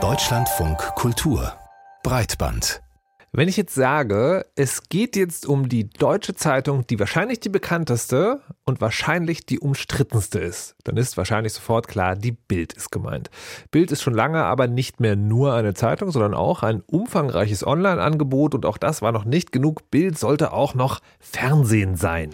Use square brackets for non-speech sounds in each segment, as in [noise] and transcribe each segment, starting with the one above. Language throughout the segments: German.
Deutschlandfunk Kultur Breitband wenn ich jetzt sage, es geht jetzt um die deutsche Zeitung, die wahrscheinlich die bekannteste und wahrscheinlich die umstrittenste ist, dann ist wahrscheinlich sofort klar, die Bild ist gemeint. Bild ist schon lange aber nicht mehr nur eine Zeitung, sondern auch ein umfangreiches Online-Angebot und auch das war noch nicht genug. Bild sollte auch noch Fernsehen sein.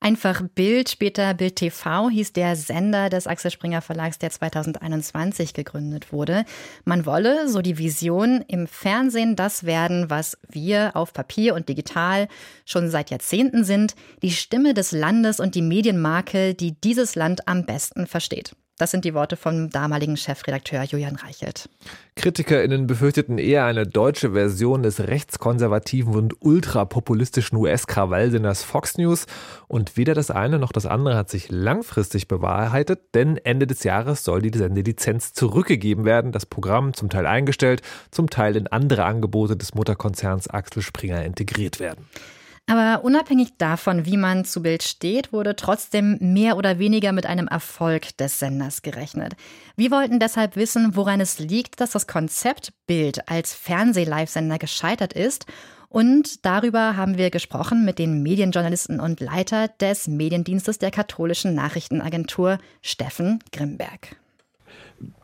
Einfach Bild, später Bild TV hieß der Sender des Axel Springer Verlags, der 2021 gegründet wurde. Man wolle, so die Vision, im Fernsehen das werden, was wir auf Papier und digital schon seit Jahrzehnten sind, die Stimme des Landes und die Medienmarke, die dieses Land am besten versteht. Das sind die Worte vom damaligen Chefredakteur Julian Reichelt. KritikerInnen befürchteten eher eine deutsche Version des rechtskonservativen und ultrapopulistischen US-Krawallsenders Fox News. Und weder das eine noch das andere hat sich langfristig bewahrheitet, denn Ende des Jahres soll die Sendelizenz zurückgegeben werden, das Programm zum Teil eingestellt, zum Teil in andere Angebote des Mutterkonzerns Axel Springer integriert werden. Aber unabhängig davon, wie man zu Bild steht, wurde trotzdem mehr oder weniger mit einem Erfolg des Senders gerechnet. Wir wollten deshalb wissen, woran es liegt, dass das Konzept Bild als Fernseh-Live-Sender gescheitert ist. Und darüber haben wir gesprochen mit den Medienjournalisten und Leiter des Mediendienstes der katholischen Nachrichtenagentur Steffen Grimberg.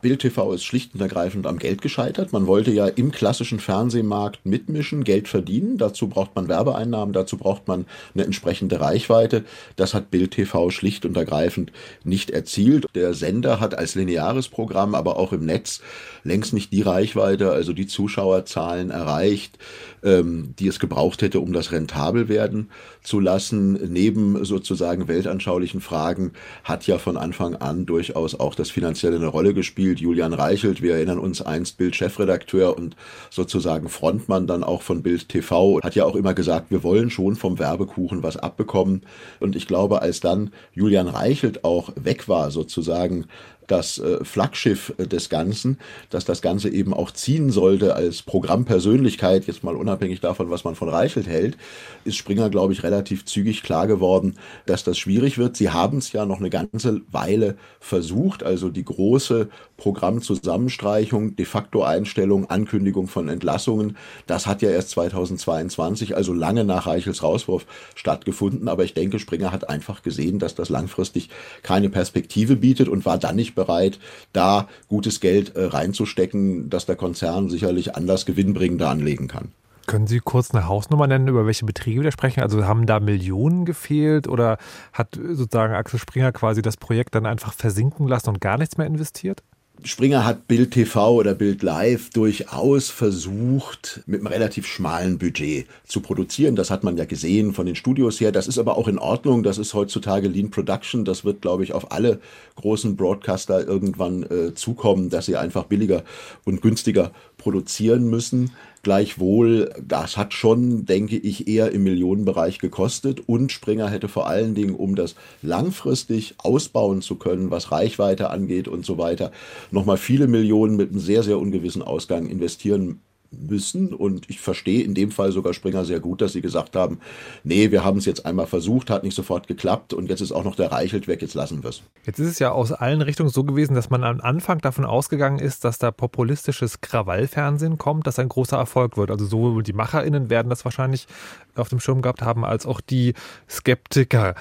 Bild TV ist schlicht und ergreifend am Geld gescheitert. Man wollte ja im klassischen Fernsehmarkt mitmischen, Geld verdienen. Dazu braucht man Werbeeinnahmen, dazu braucht man eine entsprechende Reichweite. Das hat Bild TV schlicht und ergreifend nicht erzielt. Der Sender hat als lineares Programm, aber auch im Netz längst nicht die Reichweite, also die Zuschauerzahlen erreicht, ähm, die es gebraucht hätte, um das rentabel werden zu lassen. Neben sozusagen weltanschaulichen Fragen hat ja von Anfang an durchaus auch das Finanzielle eine Rolle gespielt. Julian Reichelt, wir erinnern uns einst Bild-Chefredakteur und sozusagen Frontmann dann auch von Bild TV, hat ja auch immer gesagt, wir wollen schon vom Werbekuchen was abbekommen. Und ich glaube, als dann Julian Reichelt auch weg war, sozusagen das äh, Flaggschiff äh, des Ganzen, dass das Ganze eben auch ziehen sollte als Programmpersönlichkeit, jetzt mal unabhängig davon, was man von Reichelt hält, ist Springer, glaube ich, relativ zügig klar geworden, dass das schwierig wird. Sie haben es ja noch eine ganze Weile versucht, also die große Programmzusammenstreichung, de facto Einstellung, Ankündigung von Entlassungen, das hat ja erst 2022, also lange nach Reichels Rauswurf stattgefunden, aber ich denke, Springer hat einfach gesehen, dass das langfristig keine Perspektive bietet und war dann nicht bereit, da gutes Geld äh, reinzustecken, dass der Konzern sicherlich anders gewinnbringender anlegen kann. Können Sie kurz eine Hausnummer nennen, über welche Betriebe wir sprechen? Also haben da Millionen gefehlt oder hat sozusagen Axel Springer quasi das Projekt dann einfach versinken lassen und gar nichts mehr investiert? Springer hat Bild TV oder Bild Live durchaus versucht, mit einem relativ schmalen Budget zu produzieren. Das hat man ja gesehen von den Studios her. Das ist aber auch in Ordnung. Das ist heutzutage Lean Production. Das wird, glaube ich, auf alle großen Broadcaster irgendwann äh, zukommen, dass sie einfach billiger und günstiger produzieren müssen. Gleichwohl, das hat schon, denke ich, eher im Millionenbereich gekostet und Springer hätte vor allen Dingen, um das langfristig ausbauen zu können, was Reichweite angeht und so weiter, nochmal viele Millionen mit einem sehr, sehr ungewissen Ausgang investieren müssen. Und ich verstehe in dem Fall sogar Springer sehr gut, dass sie gesagt haben, nee, wir haben es jetzt einmal versucht, hat nicht sofort geklappt und jetzt ist auch noch der Reichelt weg, jetzt lassen wir es. Jetzt ist es ja aus allen Richtungen so gewesen, dass man am Anfang davon ausgegangen ist, dass da populistisches Krawallfernsehen kommt, das ein großer Erfolg wird. Also sowohl die MacherInnen werden das wahrscheinlich auf dem Schirm gehabt haben, als auch die Skeptiker.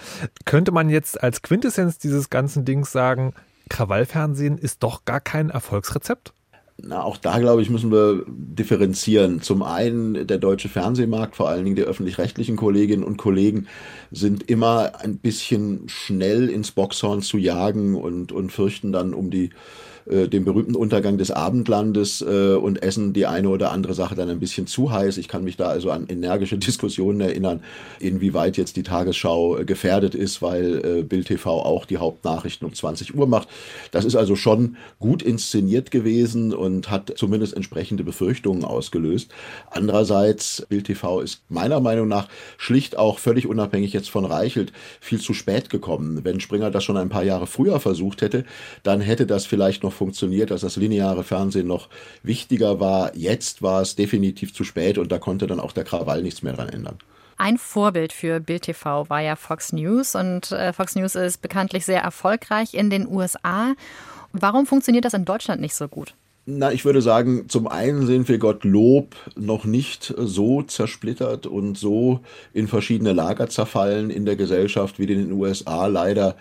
Könnte man jetzt als Quintessenz dieses ganzen Dings sagen, Krawallfernsehen ist doch gar kein Erfolgsrezept? Na, auch da, glaube ich, müssen wir differenzieren. Zum einen, der deutsche Fernsehmarkt, vor allen Dingen die öffentlich-rechtlichen Kolleginnen und Kollegen, sind immer ein bisschen schnell ins Boxhorn zu jagen und, und fürchten dann um die äh, den berühmten Untergang des Abendlandes äh, und essen die eine oder andere Sache dann ein bisschen zu heiß. Ich kann mich da also an energische [laughs] Diskussionen erinnern, inwieweit jetzt die Tagesschau äh, gefährdet ist, weil äh, Bild TV auch die Hauptnachrichten um 20 Uhr macht. Das ist also schon gut inszeniert gewesen und hat zumindest entsprechende Befürchtungen ausgelöst. Andererseits, Bild TV ist meiner Meinung nach schlicht auch völlig unabhängig jetzt von Reichelt viel zu spät gekommen. Wenn Springer das schon ein paar Jahre früher versucht hätte, dann hätte das vielleicht noch funktioniert, als das lineare Fernsehen noch wichtiger war. Jetzt war es definitiv zu spät und da konnte dann auch der Krawall nichts mehr dran ändern. Ein Vorbild für Bild TV war ja Fox News und äh, Fox News ist bekanntlich sehr erfolgreich in den USA. Warum funktioniert das in Deutschland nicht so gut? Na, ich würde sagen, zum einen sind wir Gottlob noch nicht so zersplittert und so in verschiedene Lager zerfallen in der Gesellschaft, wie in den USA leider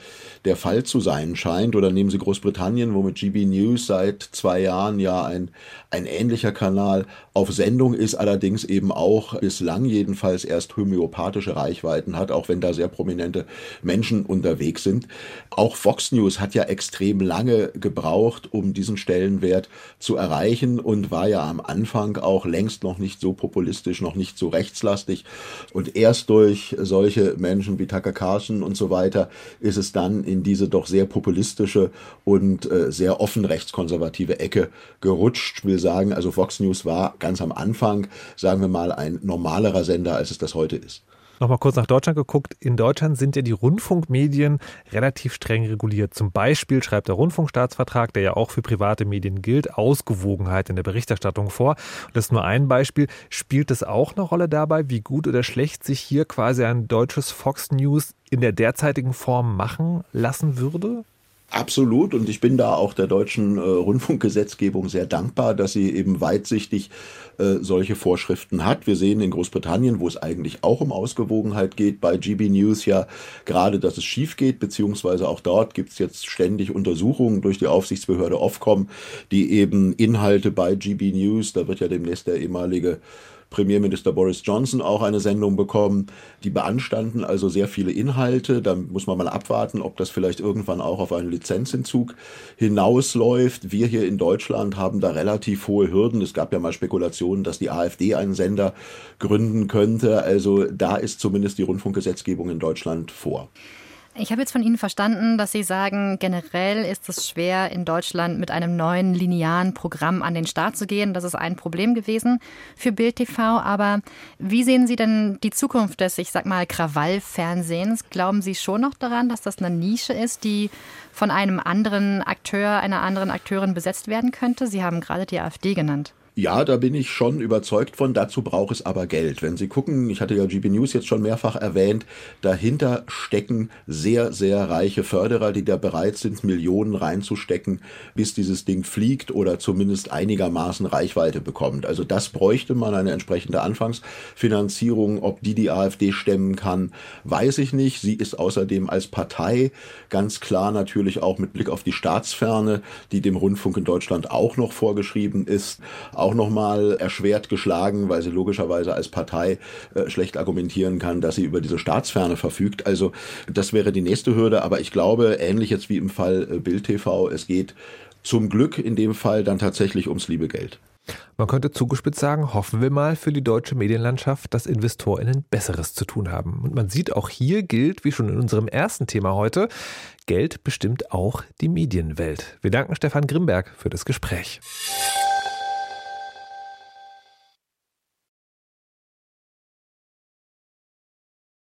der Fall zu sein scheint. Oder nehmen Sie Großbritannien, wo mit GB News seit zwei Jahren ja ein, ein ähnlicher Kanal auf Sendung ist, allerdings eben auch bislang jedenfalls erst homöopathische Reichweiten hat, auch wenn da sehr prominente Menschen unterwegs sind. Auch Fox News hat ja extrem lange gebraucht, um diesen Stellenwert zu erreichen und war ja am Anfang auch längst noch nicht so populistisch, noch nicht so rechtslastig. Und erst durch solche Menschen wie Tucker Carlson und so weiter ist es dann in diese doch sehr populistische und äh, sehr offen rechtskonservative Ecke gerutscht. Ich will sagen, also Fox News war ganz am Anfang, sagen wir mal, ein normalerer Sender, als es das heute ist. Nochmal kurz nach Deutschland geguckt. In Deutschland sind ja die Rundfunkmedien relativ streng reguliert. Zum Beispiel schreibt der Rundfunkstaatsvertrag, der ja auch für private Medien gilt, Ausgewogenheit in der Berichterstattung vor. Und das ist nur ein Beispiel. Spielt es auch eine Rolle dabei, wie gut oder schlecht sich hier quasi ein deutsches Fox News in der derzeitigen Form machen lassen würde? Absolut. Und ich bin da auch der deutschen äh, Rundfunkgesetzgebung sehr dankbar, dass sie eben weitsichtig äh, solche Vorschriften hat. Wir sehen in Großbritannien, wo es eigentlich auch um Ausgewogenheit geht, bei GB News ja gerade, dass es schief geht, beziehungsweise auch dort gibt es jetzt ständig Untersuchungen durch die Aufsichtsbehörde Ofcom, die eben Inhalte bei GB News, da wird ja demnächst der ehemalige Premierminister Boris Johnson auch eine Sendung bekommen. Die beanstanden also sehr viele Inhalte. Da muss man mal abwarten, ob das vielleicht irgendwann auch auf einen Lizenzentzug hinausläuft. Wir hier in Deutschland haben da relativ hohe Hürden. Es gab ja mal Spekulationen, dass die AfD einen Sender gründen könnte. Also da ist zumindest die Rundfunkgesetzgebung in Deutschland vor. Ich habe jetzt von Ihnen verstanden, dass Sie sagen, generell ist es schwer, in Deutschland mit einem neuen linearen Programm an den Start zu gehen. Das ist ein Problem gewesen für Bild TV. Aber wie sehen Sie denn die Zukunft des, ich sag mal, Krawallfernsehens? Glauben Sie schon noch daran, dass das eine Nische ist, die von einem anderen Akteur, einer anderen Akteurin besetzt werden könnte? Sie haben gerade die AfD genannt. Ja, da bin ich schon überzeugt von. Dazu braucht es aber Geld. Wenn Sie gucken, ich hatte ja GB News jetzt schon mehrfach erwähnt, dahinter stecken sehr, sehr reiche Förderer, die da bereit sind, Millionen reinzustecken, bis dieses Ding fliegt oder zumindest einigermaßen Reichweite bekommt. Also das bräuchte man eine entsprechende Anfangsfinanzierung. Ob die die AfD stemmen kann, weiß ich nicht. Sie ist außerdem als Partei ganz klar natürlich auch mit Blick auf die Staatsferne, die dem Rundfunk in Deutschland auch noch vorgeschrieben ist, auch nochmal erschwert geschlagen, weil sie logischerweise als Partei äh, schlecht argumentieren kann, dass sie über diese Staatsferne verfügt. Also das wäre die nächste Hürde. Aber ich glaube, ähnlich jetzt wie im Fall äh, Bild TV, es geht zum Glück in dem Fall dann tatsächlich ums liebe Geld. Man könnte zugespitzt sagen, hoffen wir mal für die deutsche Medienlandschaft, dass InvestorInnen Besseres zu tun haben. Und man sieht auch hier gilt, wie schon in unserem ersten Thema heute, Geld bestimmt auch die Medienwelt. Wir danken Stefan Grimberg für das Gespräch.